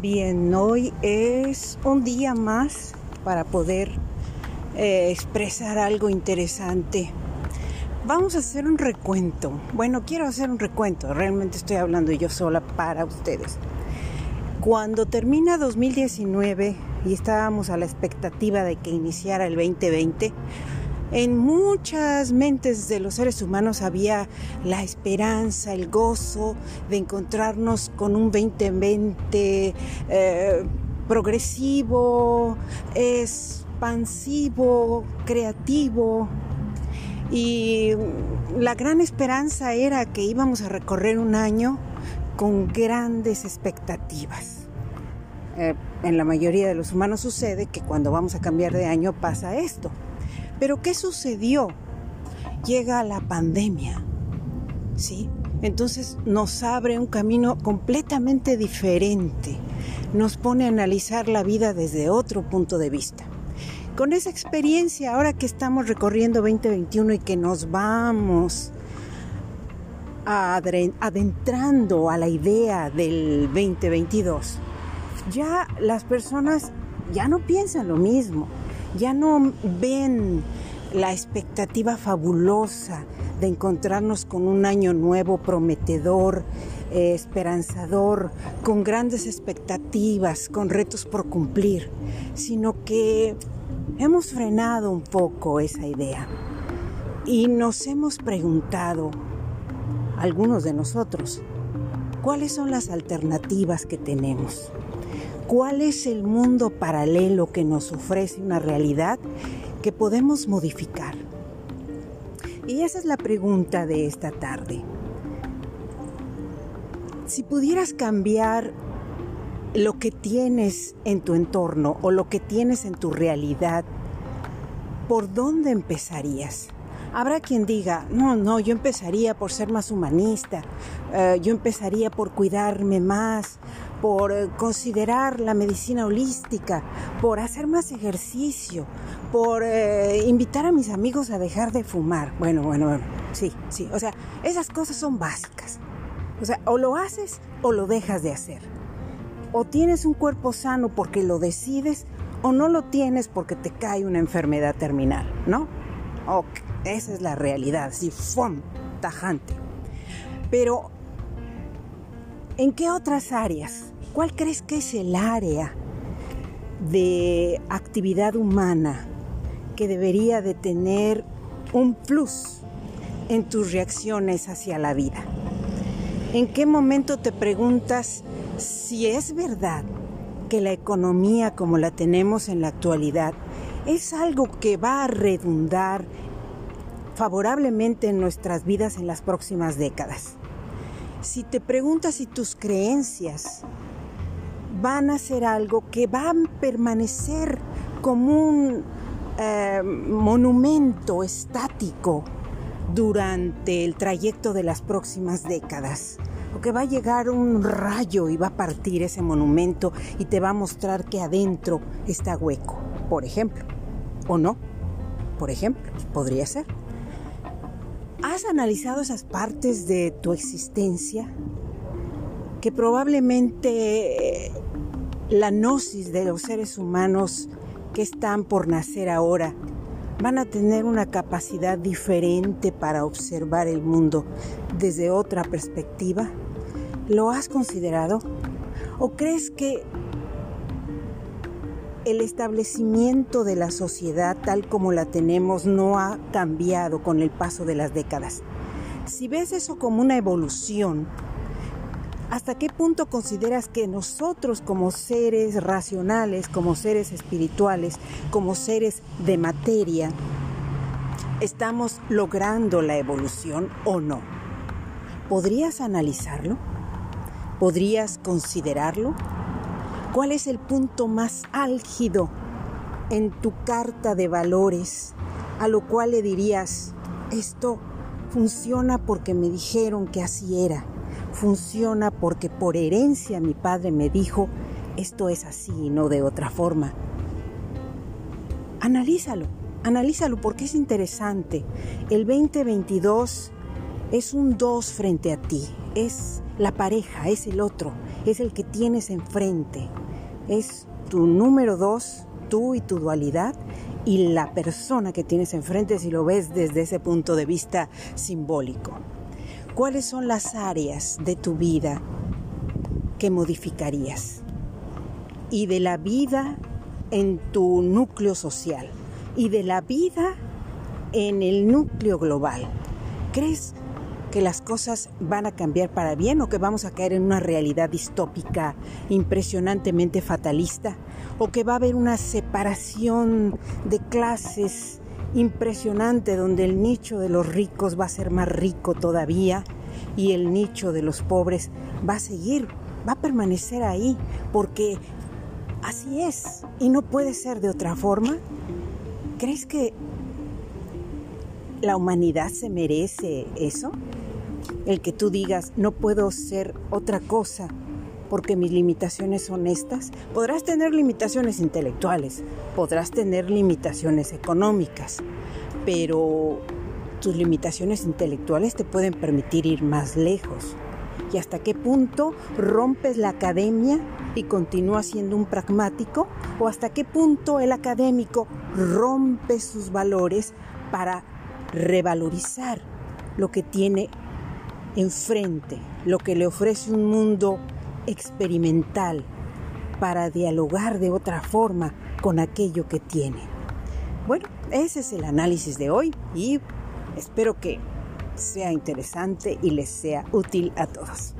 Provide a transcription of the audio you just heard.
Bien, hoy es un día más para poder eh, expresar algo interesante. Vamos a hacer un recuento. Bueno, quiero hacer un recuento. Realmente estoy hablando yo sola para ustedes. Cuando termina 2019 y estábamos a la expectativa de que iniciara el 2020, en muchas mentes de los seres humanos había la esperanza, el gozo de encontrarnos con un 2020 eh, progresivo, expansivo, creativo. Y la gran esperanza era que íbamos a recorrer un año con grandes expectativas. Eh, en la mayoría de los humanos sucede que cuando vamos a cambiar de año pasa esto pero ¿qué sucedió? Llega la pandemia, ¿sí? Entonces nos abre un camino completamente diferente, nos pone a analizar la vida desde otro punto de vista. Con esa experiencia, ahora que estamos recorriendo 2021 y que nos vamos adentrando a la idea del 2022, ya las personas ya no piensan lo mismo ya no ven la expectativa fabulosa de encontrarnos con un año nuevo, prometedor, eh, esperanzador, con grandes expectativas, con retos por cumplir, sino que hemos frenado un poco esa idea y nos hemos preguntado, algunos de nosotros, cuáles son las alternativas que tenemos. ¿Cuál es el mundo paralelo que nos ofrece una realidad que podemos modificar? Y esa es la pregunta de esta tarde. Si pudieras cambiar lo que tienes en tu entorno o lo que tienes en tu realidad, ¿por dónde empezarías? Habrá quien diga, no, no, yo empezaría por ser más humanista, eh, yo empezaría por cuidarme más, por eh, considerar la medicina holística, por hacer más ejercicio, por eh, invitar a mis amigos a dejar de fumar. Bueno, bueno, bueno, sí, sí, o sea, esas cosas son básicas. O sea, o lo haces o lo dejas de hacer. O tienes un cuerpo sano porque lo decides o no lo tienes porque te cae una enfermedad terminal, ¿no? Ok. Esa es la realidad, sí, ¡fum! tajante. Pero, ¿en qué otras áreas? ¿Cuál crees que es el área de actividad humana que debería de tener un plus en tus reacciones hacia la vida? ¿En qué momento te preguntas si es verdad que la economía como la tenemos en la actualidad es algo que va a redundar favorablemente en nuestras vidas en las próximas décadas. Si te preguntas si tus creencias van a ser algo que va a permanecer como un eh, monumento estático durante el trayecto de las próximas décadas. O que va a llegar un rayo y va a partir ese monumento y te va a mostrar que adentro está hueco, por ejemplo. ¿O no? Por ejemplo, podría ser. ¿Has analizado esas partes de tu existencia que probablemente eh, la gnosis de los seres humanos que están por nacer ahora van a tener una capacidad diferente para observar el mundo desde otra perspectiva? ¿Lo has considerado? ¿O crees que el establecimiento de la sociedad tal como la tenemos no ha cambiado con el paso de las décadas. Si ves eso como una evolución, ¿hasta qué punto consideras que nosotros como seres racionales, como seres espirituales, como seres de materia, estamos logrando la evolución o no? ¿Podrías analizarlo? ¿Podrías considerarlo? ¿Cuál es el punto más álgido en tu carta de valores a lo cual le dirías, esto funciona porque me dijeron que así era, funciona porque por herencia mi padre me dijo, esto es así y no de otra forma? Analízalo, analízalo porque es interesante. El 2022 es un dos frente a ti, es la pareja, es el otro, es el que tienes enfrente, es tu número dos, tú y tu dualidad, y la persona que tienes enfrente si lo ves desde ese punto de vista simbólico. ¿Cuáles son las áreas de tu vida que modificarías? Y de la vida en tu núcleo social y de la vida en el núcleo global. ¿Crees que las cosas van a cambiar para bien o que vamos a caer en una realidad distópica impresionantemente fatalista o que va a haber una separación de clases impresionante donde el nicho de los ricos va a ser más rico todavía y el nicho de los pobres va a seguir, va a permanecer ahí porque así es y no puede ser de otra forma. ¿Crees que la humanidad se merece eso? El que tú digas, no puedo ser otra cosa porque mis limitaciones son estas. Podrás tener limitaciones intelectuales, podrás tener limitaciones económicas, pero tus limitaciones intelectuales te pueden permitir ir más lejos. ¿Y hasta qué punto rompes la academia y continúas siendo un pragmático? ¿O hasta qué punto el académico rompe sus valores para revalorizar lo que tiene enfrente, lo que le ofrece un mundo experimental para dialogar de otra forma con aquello que tiene. Bueno, ese es el análisis de hoy y espero que sea interesante y les sea útil a todos.